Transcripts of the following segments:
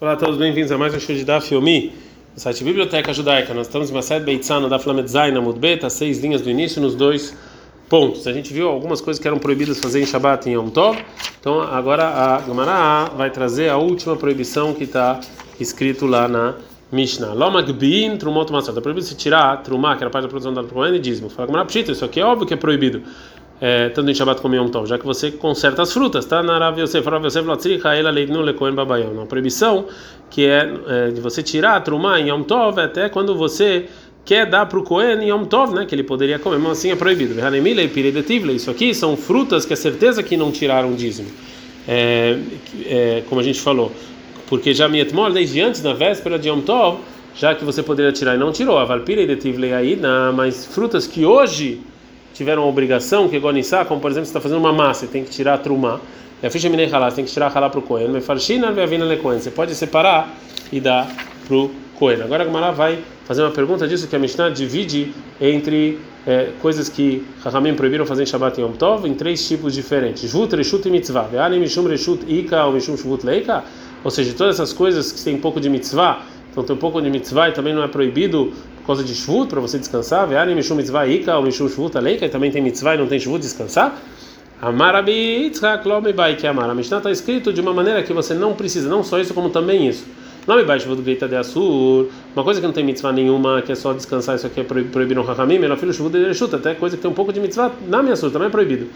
Olá a todos, bem-vindos a mais um show de Daf Yomi, no site Biblioteca Judaica. Nós estamos em Mased Beitzano da Flamed Zain, na Mudbeta, seis linhas do início nos dois pontos. A gente viu algumas coisas que eram proibidas fazer em Shabbat e em Yom Tov, então agora a Gemara vai trazer a última proibição que está escrito lá na Mishnah. Lomagbin trumot matzot. É proibido se tirar trumá, que era parte da produção da Cohen, e dízimo. Fala Gemara, isso aqui é óbvio que é proibido. É, tanto em Shabbat como em Yom Tov, já que você conserta as frutas, tá? Na Rav Yosef, Rav Yosef Latzricha, ela leignu lekoen babayão. Uma proibição que é, é, de você tirar a em Yom Tov até quando você quer dar para o Cohen Yom Tov, né? Que ele poderia comer, mas assim é proibido. Isso aqui são frutas que é certeza que não tiraram dízimo. É, é, como a gente falou, porque já Mietmol, desde antes, na véspera de Yom Tov, já que você poderia tirar e não tirou, a Valpira e aí, mas frutas que hoje tiveram a obrigação, que Gonissá, como por exemplo, você está fazendo uma massa, tem que tirar a trumá, e a ficha minei halá, você tem que tirar halá para o Cohen, você pode separar e dar para o Cohen. Agora a Gamara vai fazer uma pergunta disso que a Mishnah divide entre é, coisas que Rahamim proibiram fazer em Shabbat e Yom Tov em três tipos diferentes. Jvut, Reshut e Mitzvah. Ve'anim Mishum Reshut Ika ou Mishum Shvut Leika. Ou seja, todas essas coisas que têm um pouco de Mitzvah, então tem um pouco de Mitzvah e também não é proibido causa de Shvut, para você descansar. Ve'anim Mishum Mitzvah Ika ou Mishum Shvut Leika. E também tem Mitzvah e não tem Shvut, descansar. Amarabi Yitzhak Lomi Bai que Amar. A Mishnah está escrito de uma maneira que você não precisa, não só isso, como também isso. Nome baixo do Greita de Assur, uma coisa que não tem mitzvah nenhuma, que é só descansar, isso aqui é proibido no Rahamim, ela filho chuva de Derechut, até coisa que tem um pouco de mitzvah na minha Assur, também é proibido.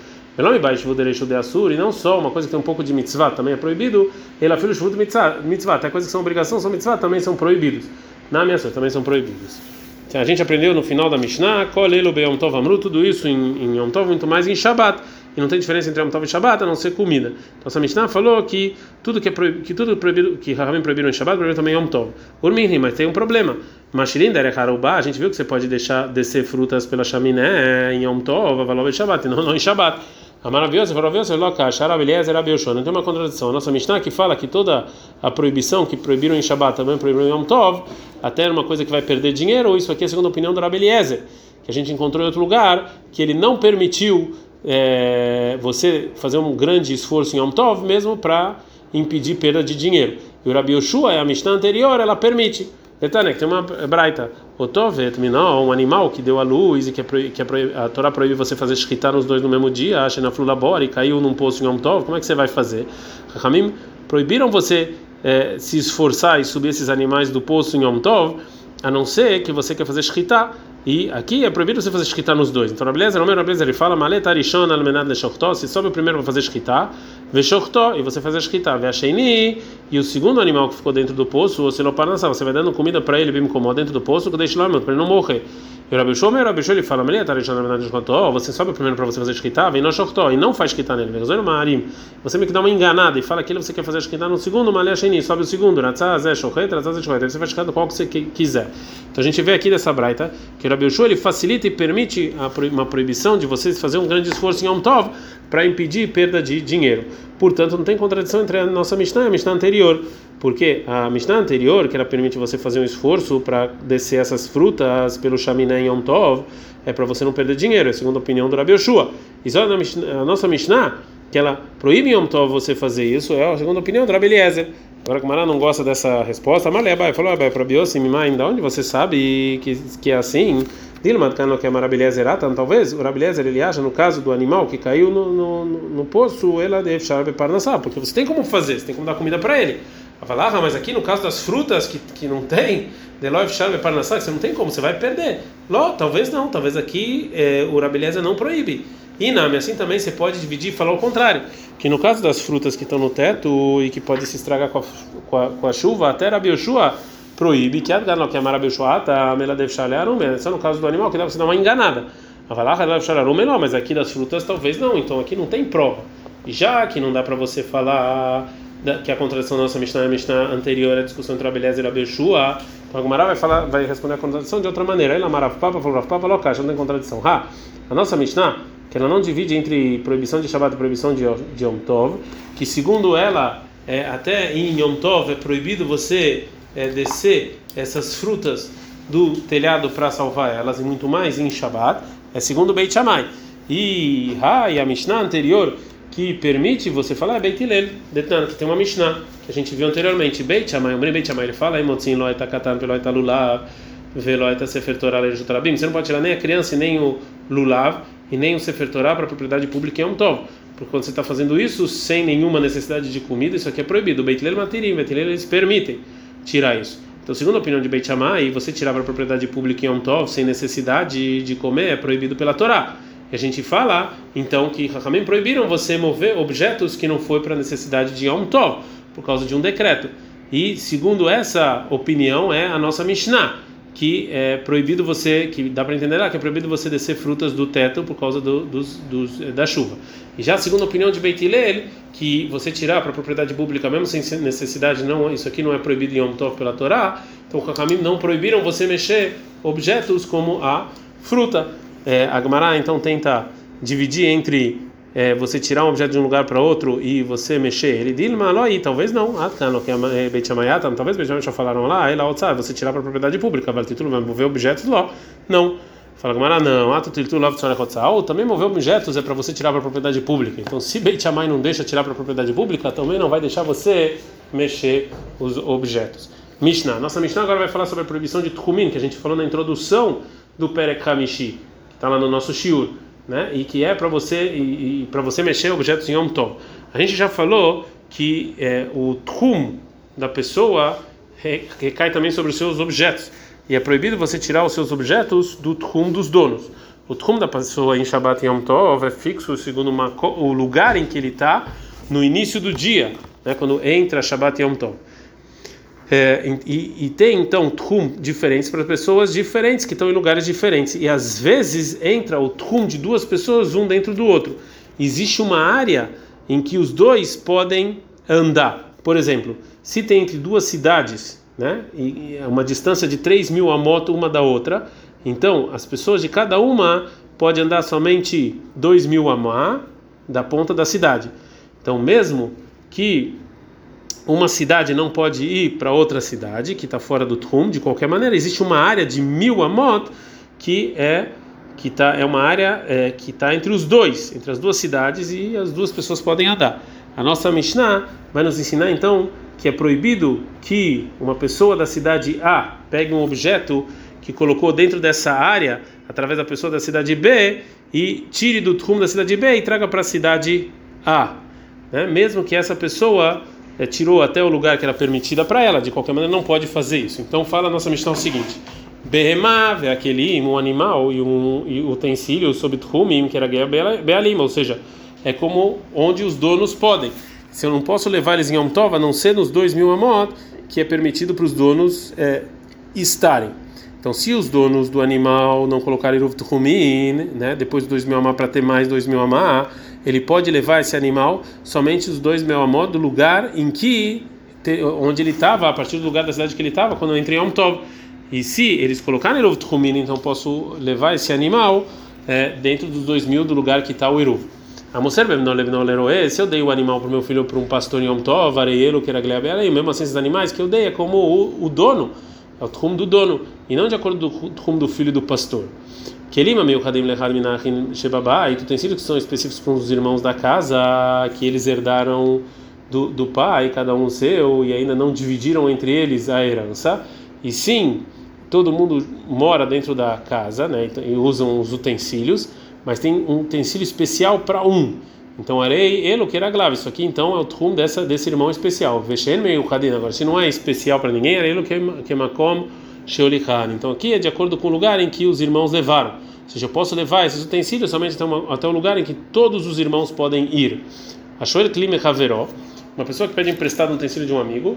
Baixo do Derechut de Assur, e não só uma coisa que tem um pouco de mitzvah, também é proibido, ela filho de mitzvah, até coisas que são obrigação, são mitzvah, também são proibidos. Na minha Assur, também são proibidos. A gente aprendeu no final da Mishnah, Tov Amru, tudo isso em, em Yom Tov, muito mais em Shabbat e não tem diferença entre Yom Tov e Shabbat a não ser comida. Então essa Mishnah falou que tudo que é proibido, que tudo proibido, que Rahamim proibiram em Shabbat, proibiram também em Yom Tov. Urmihri, mas tem um problema. Mashirin a gente viu que você pode deixar descer frutas pela chaminé em Yom Tov, Avalov e Shabbat, e não, não em Shabbat. A maravilhosa, maravilhosa, loca, Sharabelias era Não tem uma contradição. A nossa Mishnah que fala que toda a proibição que proibiram em Shabbat também proibiram em Yom Tov, até uma coisa que vai perder dinheiro, ou isso aqui é a opinião do Rabeliezer, que a gente encontrou em outro lugar, que ele não permitiu é, você fazer um grande esforço em Yom Tov mesmo para impedir perda de dinheiro. E o Rabi Yoshua, a Mishnah anterior, ela permite. Detalhe, tem uma braita. O Tovet, um animal que deu a luz e que, é que é a Torá proíbe você fazer shkita nos dois no mesmo dia, acha na flulabora e caiu num poço em Yom Tov, como é que você vai fazer? Ramim proibiram você é, se esforçar e subir esses animais do poço em Yom Tov, a não ser que você quer fazer shkita e aqui é proibido você fazer shkita nos dois. Então, Rabelezer, o meu Rabelezer, ele fala, maleta arishon almenad se sobe o primeiro para fazer shkita, veshochtó, e você faz a shkita, veacheini, e o segundo animal que ficou dentro do poço, não parnassa, você vai dando comida para ele, bem incomoda dentro do poço, que deixa lá, para ele não morrer. E o Rabi Shua, meu Rabi Shua, ele fala, maleta arishon almenad leshochtó, você sobe primeiro para você fazer shkita, vem no shochtó, e não faz shkita nele, você meio que dá uma enganada e fala que você quer fazer shkita no segundo, maleta sobe o segundo, shochet, ratzah, zé, shochet, você vai shkita qual que você quiser. Então a gente vê aqui dessa braita que o Rabi Yoshua, ele facilita e permite uma proibição de vocês fazer um grande esforço em Yom Tov para impedir perda de dinheiro. Portanto, não tem contradição entre a nossa Mishnah e a Mishnah anterior, porque a Mishnah anterior, que ela permite você fazer um esforço para descer essas frutas pelo chaminé em Yom Tov, é para você não perder dinheiro, é segundo a opinião do Rabi Yoshua. E só a nossa Mishnah, que ela proíbe em Yom Tov você fazer isso, é a segunda opinião do Rabi Eliezer. Agora que Mará não gosta dessa resposta, mas Abai falou, Abai, para Biosim, Mimaim, da onde você sabe que, que é assim? Dilma, que é maravilhosa talvez o Rabeliezer ele acha no caso do animal que caiu no, no, no poço, ela deve para parnassá, porque você tem como fazer, você tem como dar comida para ele. Falar, ah, mas aqui no caso das frutas que, que não tem, Deloiv Sharbe Parnassá, você não tem como, você vai perder. Ló, talvez não, talvez aqui é, o Rabeliezer não proíbe. E Nami, assim também você pode dividir e falar o contrário, que no caso das frutas que estão no teto e que pode se estragar com a, com a, com a chuva, até Rabi Yoshua proíbe que a não que a Rabi Yoshua tá, ela deve chalearum, só no caso do animal que dá para você dar uma enganada. Não, mas aqui das frutas talvez não, então aqui não tem prova. Já que não dá para você falar que a contradição da nossa Mishnah é a Mishnah anterior, a discussão entre Abeleza e Rabi Yoshua, então a Gumara vai, falar, vai responder a contradição de outra maneira. Aí Lamarav Papa falou, Papa, Lokash, não tem contradição. Ha, a nossa Mishnah que ela não divide entre proibição de Shabbat e proibição de, de Yom Tov, que segundo ela, é, até em Yom Tov é proibido você é, descer essas frutas do telhado para salvar elas e muito mais em Shabbat, é segundo Beit Shammai. E, ha, e a Mishnah anterior, que permite você falar é Beit Hillel, que tem uma Mishnah que a gente viu anteriormente. Beit Shammai, Omri Beit Shammai, ele fala, Emotzin lo eta katan velo eta lulav, velo eta sefer Torah lejutarabim. Você não pode tirar nem a criança, nem o lulav, e nem o sefer Torah para propriedade pública em um Tov. Porque quando você está fazendo isso sem nenhuma necessidade de comida, isso aqui é proibido. Beit Hillel Matirim, Beit Hillel eles permitem tirar isso. Então, segundo a opinião de Beit Shammai, você tirar para propriedade pública em um Tov sem necessidade de comer é proibido pela Torá. A gente fala, então, que Rahamim proibiram você mover objetos que não foi para necessidade de Yom Tov, por causa de um decreto. E, segundo essa opinião, é a nossa Mishnah, que é proibido você, que dá para entender lá, que é proibido você descer frutas do teto por causa do, dos, dos, da chuva. E já a opinião de Beit Hillel, que você tirar para propriedade pública mesmo sem necessidade, não, isso aqui não é proibido em Yom Tov pela Torá, então o Hakamim não proibiram você mexer objetos como a fruta. É, a Gemara então tenta dividir entre é, você tirar um objeto de um lugar para outro e você mexer. Ele diz, mas talvez não. Ah, tá, que é Beit talvez Beit já falaram lá, aí lá você tirar para propriedade pública, vai título, vai mover objetos lá. Não. Fala Gamara, não, ato love ou também mover objetos é para você tirar para propriedade pública. Então, se Beit não deixa tirar para propriedade pública, também não vai deixar você mexer os objetos. Mishnah. Nossa Mishnah agora vai falar sobre a proibição de Tchumin, que a gente falou na introdução do Perek Hamishi, está lá no nosso Shiur, né? E que é para você e, e para você mexer objetos em Yom Tov. A gente já falou que é, o Tchum da pessoa recai também sobre os seus objetos. E é proibido você tirar os seus objetos do tchum dos donos. O tchum da pessoa em Shabbat Yom Tov é fixo segundo uma, o lugar em que ele está no início do dia, né, quando entra Shabbat Yom Tov. É, e, e, tem então tchum diferentes para pessoas diferentes que estão em lugares diferentes. E às vezes entra o tchum de duas pessoas um dentro do outro. Existe uma área em que os dois podem andar. Por exemplo, se tem entre duas cidades né? E é uma distância de 3 mil a moto uma da outra. Então, as pessoas de cada uma pode andar somente 2 mil a má da ponta da cidade. Então, mesmo que uma cidade não pode ir para outra cidade que está fora do Trum, de qualquer maneira, existe uma área de mil a moto que é que tá, é uma área é, que está entre os dois, entre as duas cidades e as duas pessoas podem andar. A nossa Mishnah vai nos ensinar então que é proibido que uma pessoa da cidade A pegue um objeto que colocou dentro dessa área, através da pessoa da cidade B, e tire do rumo da cidade B e traga para a cidade A. Né? Mesmo que essa pessoa é, tirou até o lugar que era permitida para ela, de qualquer maneira não pode fazer isso. Então fala a nossa missão o seguinte: Behemá é aquele um animal e um e utensílio sob Trumim, que era Bealim, ou seja, é como onde os donos podem se eu não posso levar eles em Yom a não ser nos dois mil amot, que é permitido para os donos é, estarem. Então, se os donos do animal não colocarem Ruv Tuhumin, né, depois dos dois mil amot para ter mais dois mil amot, ele pode levar esse animal somente os dois mil amot do lugar em que, onde ele estava, a partir do lugar da cidade que ele estava, quando eu entrei em Yom Tov. E se eles colocarem Ruv Tuhumin, então posso levar esse animal é, dentro dos dois mil do lugar que está o Eruv. A mocer se eu dei o animal para o meu filho para um pastor em Yom Tov, areielo, que era e mesmo assim esses animais que eu dei é como o, o dono, é o trum do dono, e não de acordo com o trum do filho do pastor. Kelima meu kadim lechad minachin shebabá, e utensílios que são específicos para os irmãos da casa, que eles herdaram do, do pai, cada um seu, e ainda não dividiram entre eles a herança, e sim, todo mundo mora dentro da casa, né, e usam os utensílios, mas tem um utensílio especial para um. Então, arei, ele que era grave. Isso aqui, então, é o trum dessa desse irmão especial. Veshen meio cadina. Agora, se não é especial para ninguém, arei, que é makom sheolikan. Então, aqui é de acordo com o lugar em que os irmãos levaram. Ou seja, eu posso levar esses utensílios somente até, uma, até o lugar em que todos os irmãos podem ir. Achou ele clima haveró. Uma pessoa que pede emprestado um utensílio de um amigo.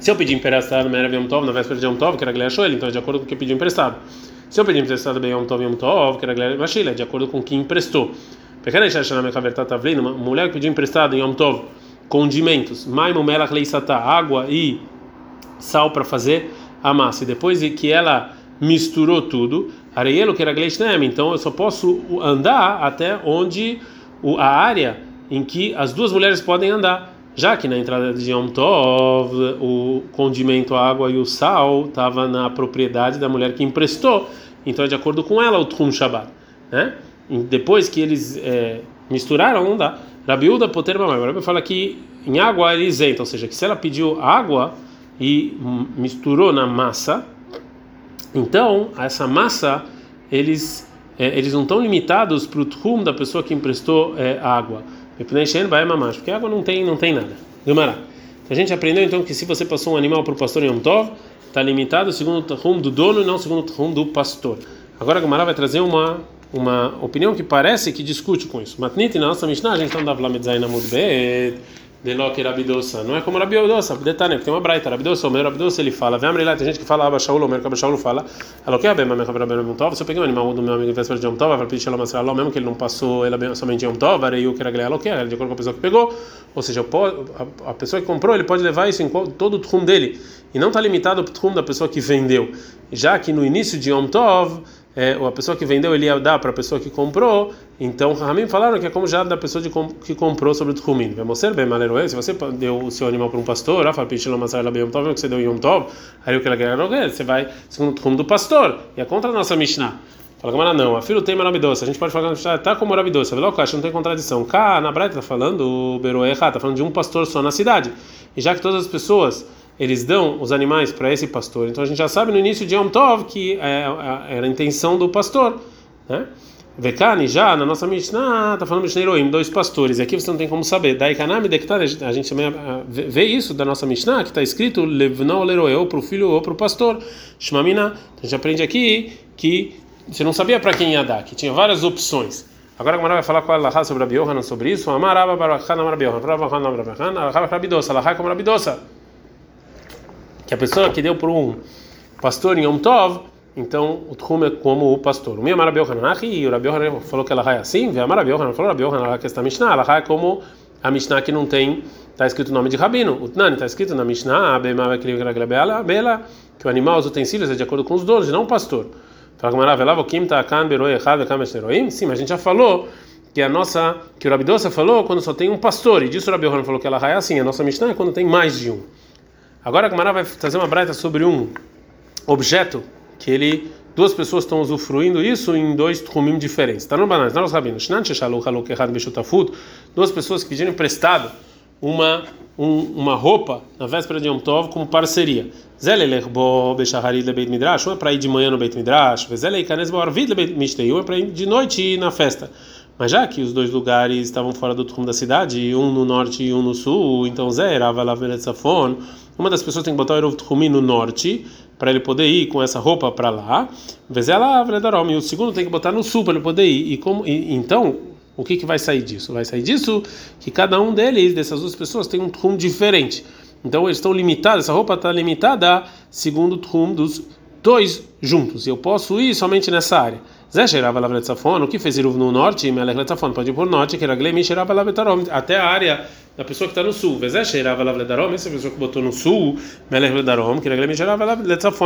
Se eu pedir emprestado na Yom Tov, na véspera de Yom Tov, que era Glea ele, então é de acordo com o que pediu emprestado. Se eu pedir emprestado bem Yom Tov Yom Tov, que era Glele Mashila, de acordo com quem emprestou. Pequena Shashana Mekavertat Tavlin, uma mulher que pediu emprestado em Yom Tov condimentos, Maimu Melach Leisata, água e sal para fazer a massa. E depois que ela misturou tudo, Areielo que era Gleishnem, então eu só posso andar até onde a área em que as duas mulheres podem andar já que na entrada de Yom Tov o condimento, a água e o sal estava na propriedade da mulher que emprestou, então é de acordo com ela o Tchum Shabbat, né? E depois que eles é, misturaram, não dá. Rabiúda poter mamãe. Rabi fala que em água ele isenta, ou seja, que se ela pediu água e misturou na massa, então essa massa eles é, eles não estão limitados para o trum da pessoa que emprestou é, água. Porque água não tem não tem nada. Gumará. A gente aprendeu então que se você passou um animal para o pastor Yom Tov, está limitado segundo o trum do dono e não segundo o trum do pastor. Agora a Gumará vai trazer uma uma opinião que parece que discute com isso. Matnit na nossa Mishnah a gente na Bet Deloque Rabidosa. Não é como Rabidosa, detalhe, tem uma braita. Rabidosa, o meu Rabidosa ele fala. Vem lá, tem gente que fala Abashaul, o meu Abashaul fala. Aloque Abem, mas Rabem Tov. Se eu peguei um animal do meu amigo em de Yom Tov, vai pedir Shalom Asraló, mesmo que ele não passou ele somente Yom Tov, aí eu quero agregar Aloque, de acordo com a pessoa que pegou. Ou seja, a pessoa que comprou, ele pode levar isso em todo o trum dele. E não está limitado ao trum da pessoa que vendeu. Já que no início de Yom Tov, é, ou a pessoa que vendeu ele ia dar para a pessoa que comprou, então Ramim falaram que é como já da pessoa de, que comprou sobre o Tchumin. Se você deu o seu animal para um pastor, Tov, que você deu Yom Tov, aí o que ela você vai segundo o Tchum do pastor, e é contra a nossa Mishnah. Fala Gamara, não, a filho tem marabidosa. A gente pode falar que está como marabidosa. Velo não tem contradição. Cá, na Braita está falando, o Beroe está falando de um pastor só na cidade. E já que todas as pessoas eles dão os animais para esse pastor. Então a gente já sabe no início de Yom Tov que é, é, era a intenção do pastor, né? Vekani já na nossa Mishnah está falando Mishneroim, dois pastores. E aqui você não tem como saber. Daí Kanami Dektar, a gente também ah, vê isso da nossa Mishnah que está escrito Levnau Leroe, ou para o filho ou para o pastor. Shmamina. Então a gente aprende aqui que você não sabia para quem ia dar, que tinha várias opções. Agora a Gemara vai falar com a Laha sobre a Biohanan sobre isso. Amaraba Barakhan Amar Biohanan, Ravahan Amar Biohanan, Alaha Rabidosa, como Rabidosa que a pessoa que deu para um pastor em Yom Tov, então o Tchum é como o pastor. O meu Rabi Yohanan, e o Rabi falou que ela é assim, e a Rabi falou, Rabi Yohanan, que está Mishnah, ela é como a Mishnah que não tem, está escrito o nome de Rabino. O Tnani está escrito na Mishnah, que o animal, os utensílios é de acordo com os donos, não o pastor. Sim, mas a gente já falou que a nossa, que o Rabidosa falou quando só tem um pastor, e disso o Rabi falou que ela é assim, a nossa Mishnah é quando tem mais de um. Agora a Gamara vai trazer uma braita sobre um objeto que ele duas pessoas estão usufruindo isso em dois trumim diferentes. Está no banana, não os rabinos. Duas pessoas que pediram emprestado uma um, uma roupa na véspera de Yom Tov como parceria. Um é para ir de manhã no Beit Midrash, um é para ir de noite na festa. Mas já que os dois lugares estavam fora do trum da cidade, um no norte e um no sul, então Zé, Rava Safon, uma das pessoas tem que botar o Erov no norte, para ele poder ir com essa roupa para lá, Vezela e o segundo tem que botar no sul para ele poder ir. E como, e, então, o que, que vai sair disso? Vai sair disso que cada um deles, dessas duas pessoas, tem um trum diferente. Então eles estão limitados, essa roupa está limitada segundo o trum dos dois juntos. Eu posso ir somente nessa área. Zé cheirava lá o que fez Iruv no norte, Melech Letzafon, pode ir por norte, que era Glemi cheirava lá até a área da pessoa que está no sul. Vezé cheirava lá essa pessoa que botou no sul, Melech Ledarom, que era Glemi cheirava lá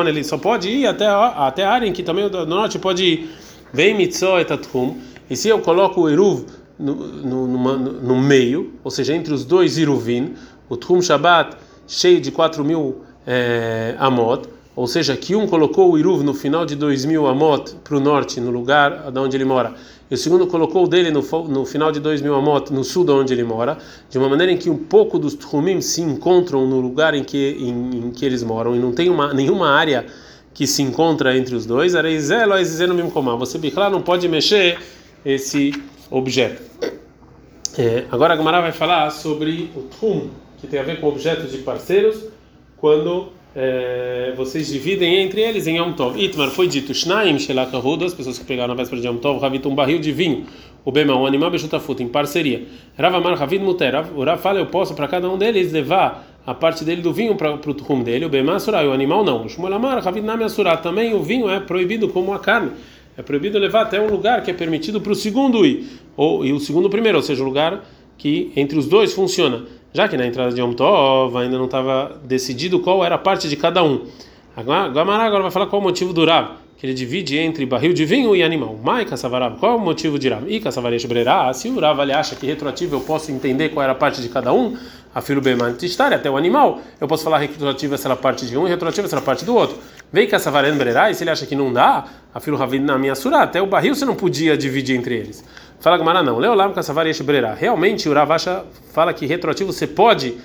ele só pode ir até a, até a área em que também do norte pode ir. Vem Mitzó etatrum, e se eu coloco o Iruv no, no, no, no, meio, ou seja, entre os dois Iruvin, o Tchum Shabbat cheio de 4 mil é, amot, ou seja, que um colocou o Iruv no final de 2000 Amot para o norte, no lugar de onde ele mora, e o segundo colocou o dele no, no final de 2000 Amot, no sul de onde ele mora, de uma maneira em que um pouco dos Trumim se encontram no lugar em que, em, em que eles moram, e não tem uma, nenhuma área que se encontra entre os dois, você Bichlá não pode mexer esse objeto. É, agora a Gamara vai falar sobre o Trum, que tem a ver com objetos de parceiros, quando é, vocês dividem entre eles em Yom Tov. Itmar foi dito, Shnaim Shelakahu, duas pessoas que pegaram na véspera de Yom Tov, um barril de vinho, o Bema, um animal Bechutafut, em parceria. Ravamar Ravid Muter, o Rav fala, eu posso para cada um deles levar a parte dele do vinho para o tum dele, o Bema Surah, o animal não. O Shmuel Amar, Ravid Nami Asurah, também o vinho é proibido como a carne. É proibido levar até um lugar que é permitido para o segundo ir, ou, e o segundo primeiro, ou seja, o lugar que entre os dois funciona já que na entrada de Yom Tov ainda não estava decidido qual era a parte de cada um. Agora, agora vai falar qual o motivo do Rav, que ele divide entre barril de vinho e animal. Mai Kassavarab, qual é o motivo de Rav? E Kassavaresh Brerá, se o Rav acha que retroativo eu posso entender qual era a parte de cada um, a filho Beman Tishtari, até o animal, eu posso falar retroativo essa era parte de um e retroativo essa era parte do outro. Vem Kassavaren Brerá, e se ele acha que não dá, a Ravid na minha surá, até o barril você não podia dividir entre eles. Fala Gamara não. Yesh Brera. Realmente o Ravasha fala que retroativo você pode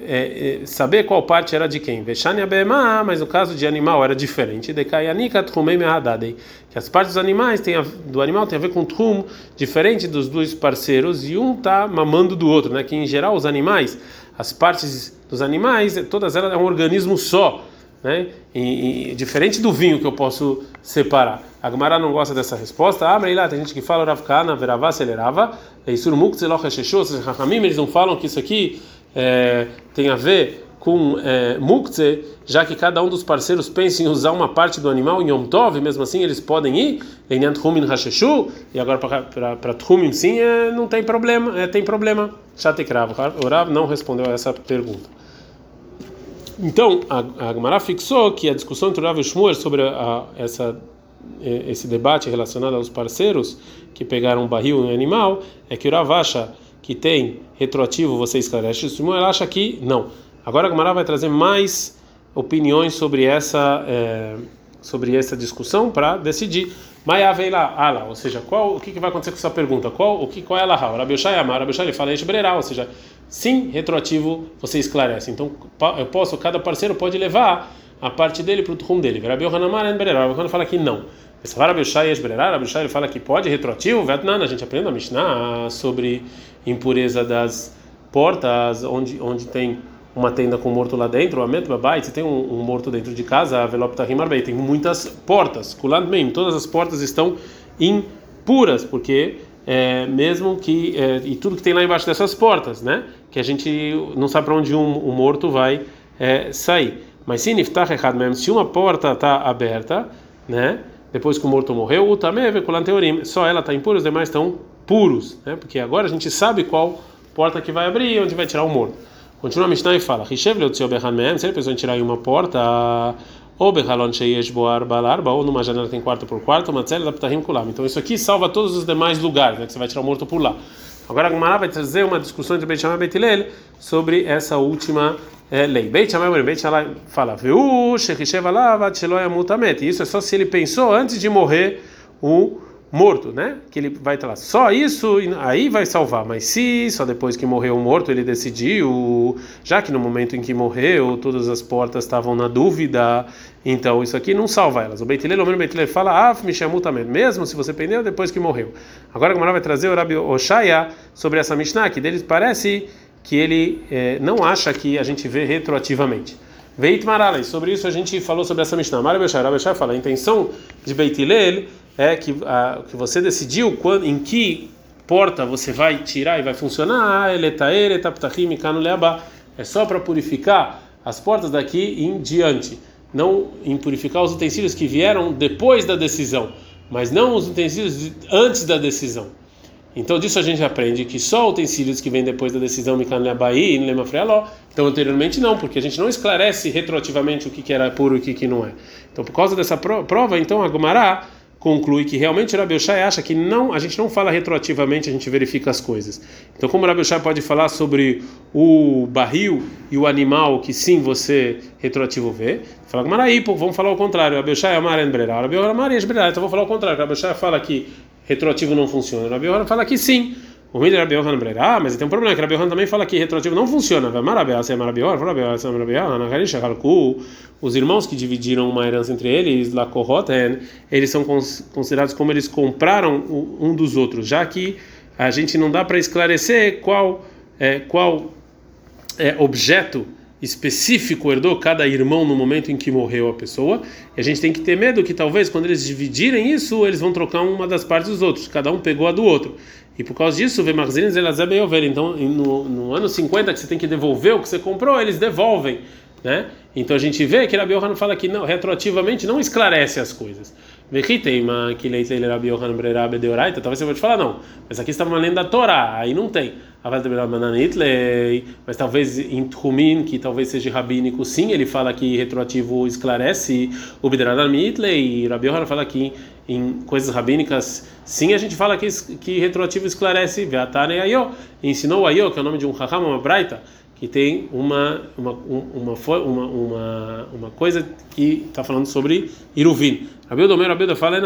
é, é, saber qual parte era de quem. Veshani Abema, mas no caso de animal era diferente. Que as partes dos animais tem a, do animal tem a ver com Tchum, diferente dos dois parceiros, e um tá mamando do outro, né? Que em geral os animais, as partes dos animais, todas elas é um organismo só. Né? E, e, diferente do vinho que eu posso separar. A Gemara não gosta dessa resposta. Ah, mas lá tem gente que fala Rav Kana, Veravá, Acelerava, Eisur Mukzeloch Hasheshô, eles não falam que isso aqui é, tem a ver com é, Mukze, já que cada um dos parceiros pensa em usar uma parte do animal em Yom Tov, mesmo assim eles podem ir, em Tchumim Hasheshu, e agora para Tchumim sim, é, não tem problema, é, tem problema. Chatekrav, o Rav não respondeu a essa pergunta. Então, a, a Gemara fixou que a discussão entre Rav e Shmuel sobre a, essa, esse debate relacionado aos parceiros que pegaram um barril em animal é que o Rav acha que tem retroativo, você esclarece. O Shmuel acha que não. Agora a Gemara vai trazer mais opiniões sobre essa, é, sobre essa discussão para decidir. Maia vem lá, ala, ou seja, qual, o que, que vai acontecer com essa pergunta? Qual, o que, qual é a laha? O Rabi Oshai Amar, o Rabi Oshai fala Eshbrerá, ou seja, sim, retroativo, você esclarece. Então, eu posso, cada parceiro pode levar a parte dele para o tum dele. Rabi Ohanamar Enbrerá, o fala que não. Rabi Oshai Eshbrerá, Rabi fala que pode retroativo, Vetnan, a gente aprende a Mishnah sobre impureza das portas, onde, onde tem uma tenda com morto lá dentro, a metbabai, se tem um, um, morto dentro de casa, a veloptahim arbei, tem muitas portas, kulant mem, todas as portas estão impuras, porque é, mesmo que é, e tudo que tem lá embaixo dessas portas, né, que a gente não sabe para onde um, um, morto vai é, sair. Mas se niftach errado mesmo, se uma porta está aberta, né, depois que o morto morreu, o tameve kulanteorim, só ela está impura, os demais estão puros, né, porque agora a gente sabe qual porta que vai abrir e onde vai tirar o morto. Continua a Mishnah e fala: Rishev leotzio behan mehem, se pensou em tirar em uma porta, ou behalon sheyesh boar balarba, ou numa janela tem quarto por quarto, matzel laptahim kulam. Então isso aqui salva todos os demais lugares, né, que você vai tirar o morto por lá. Agora a Gemara vai trazer uma discussão entre Beit Shammai e Beit Hillel sobre essa última é, lei. Beit Shammai fala. Isso é só se ele pensou antes de morrer o morto, né? Que ele vai estar lá. Só isso aí vai salvar. Mas se só depois que morreu o morto ele decidiu, já que no momento em que morreu todas as portas estavam na dúvida, então isso aqui não salva elas. O Beitilel, o Beitilel fala, ah, me chamou também, mesmo se você pendeu depois que morreu. Agora como vai trazer o Rabi Oshaya sobre essa Mishnah, que deles parece que ele eh, não acha que a gente vê retroativamente. Veit Maralei, sobre isso a gente falou sobre essa Mishnah. Marabi Oshaya, fala, a intenção de Beitilel é que, a, que você decidiu quando, em que porta você vai tirar e vai funcionar, ah, é só para purificar as portas daqui em diante, não em purificar os utensílios que vieram depois da decisão, mas não os utensílios antes da decisão. Então disso a gente aprende que só utensílios que vêm depois da decisão então anteriormente não, porque a gente não esclarece retroativamente o que era puro e o que não é. Então por causa dessa prova, então a conclui que realmente Rabi Oshai acha que não, a gente não fala retroativamente, a gente verifica as coisas. Então, como Rabi Oshai pode falar sobre o barril e o animal que sim você retroativo vê, fala Maraí, vamos falar o contrário. Rabi Oshai amar embrerá, Rabi Oshai embrerá. Então, vamos falar o contrário. Rabi Oshai fala que retroativo não funciona. Rabi Oshai fala que sim. O Miller Rabi Yohan Ah, mas tem um problema, que Rabi Yohan também fala que retroativo não funciona. Os irmãos que dividiram uma herança entre eles, Koroten, eles são considerados como eles compraram um dos outros, já que a gente não dá para esclarecer qual, é, qual é, objeto específico herdou cada irmão no momento em que morreu a pessoa. E a gente tem que ter medo que talvez quando eles dividirem isso, eles vão trocar uma das partes dos outros. Cada um pegou a do outro. E por causa disso, vê Marzines Elazeb Yover. Então, no, no ano 50 que você tem que devolver o que você comprou, eles devolvem. Né? Então a gente vê que Rabi Yohanan fala que não, retroativamente não esclarece as coisas. Talvez você pode falar, não, mas aqui está uma lenda da Torá, aí não tem. Mas talvez em Tchumin, que talvez seja rabínico, sim, ele fala que retroativo esclarece o Bidradar e Rabi Yohanan fala que em coisas rabínicas, sim, a gente fala que, que retroativo esclarece. Veatane Ayo, ensinou Ayo, que é o nome de um Raham, uma Braita que tem uma uma uma uma, uma, uma coisa que está falando sobre Iruvin. Rabi Odomer, Rabi fala,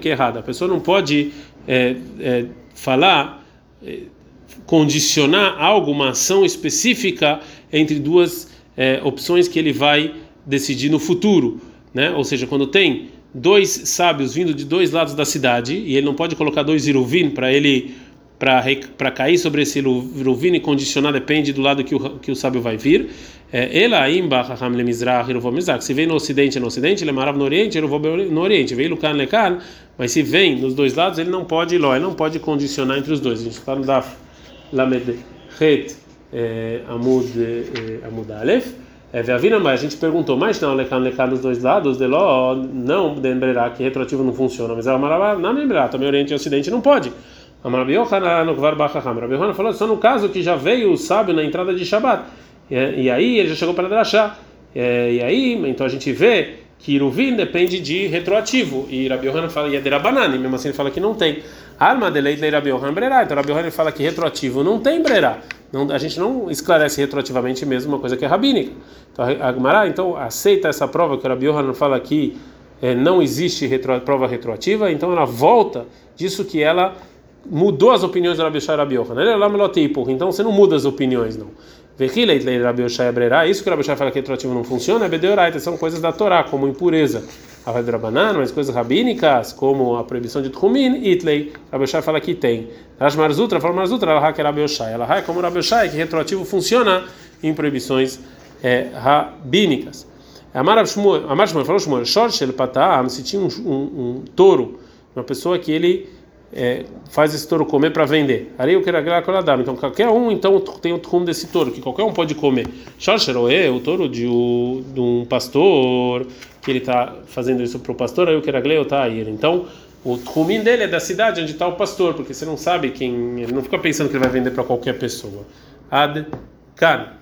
que é errado. A pessoa não pode é, é, falar, é, condicionar algo, uma ação específica entre duas é, opções que ele vai decidir no futuro, né? Ou seja, quando tem dois sábios vindo de dois lados da cidade e ele não pode colocar dois iruvim para ele para cair sobre esse iruvim e condicionar depende do lado que o, que o sábio vai vir. É, ela imba hacham le mizrach mizrach. Se vem no ocidente é no ocidente, ele marav no oriente, vou no oriente. Veio lukan lekan, mas se vem nos dois lados, ele não pode ir ele não pode condicionar entre os dois. A gente está no daf lamed het é, amud é, amud alef. É, a gente perguntou, mas não, lecan lecan nos dois lados, de ló, não, dembrará que retroativo não funciona, mas ela marava, não lembrar, também Oriente e Ocidente não pode. A Rabi Yohanan falou só no caso que já veio o sábio na entrada de Shabat, e, e aí ele já chegou para Drashá, e, e aí, então a gente vê que Iruvim depende de retroativo, e Rabi Yohanan fala, e é derabanani, mesmo assim ele fala que não tem. Arma de lei de Rabi Yohanan brerá, então Rabi Yohanan fala que retroativo não tem brerá. Não, a gente não esclarece retroativamente mesmo uma coisa que é rabínica. Então, a então aceita essa prova que o Rabi Yohanan fala que é, não existe retro, prova retroativa, então ela volta disso que ela mudou as opiniões do Rabi Shai Rabi Yohanan. Então você não muda as opiniões, não. Isso que o Rabi Shai fala que retroativo não funciona, é são coisas da Torá, como impureza. A Drabanan, mas coisas rabínicas, como a proibição de Tchumin, Itley, Rabi Shai fala que tem. Rash Marzutra, fala Marzutra, ela que é Rabi Shai. Ela é como Rabi Shai, que retroativo funciona em proibições é, rabínicas. Amar Shmuel falou Shmuel, Shorshel Patam, se tinha um, um, um touro, uma pessoa que ele é, faz esse touro comer para vender. Aí eu quero agradar Então qualquer um então tem o trum desse touro que qualquer um pode comer. Shorcheroe, o touro de, o, de um pastor que ele está fazendo isso para o pastor. Aí eu quero agradar Então o trumim dele é da cidade onde está o pastor, porque você não sabe quem. Ele não fica pensando que ele vai vender para qualquer pessoa. Ad kan.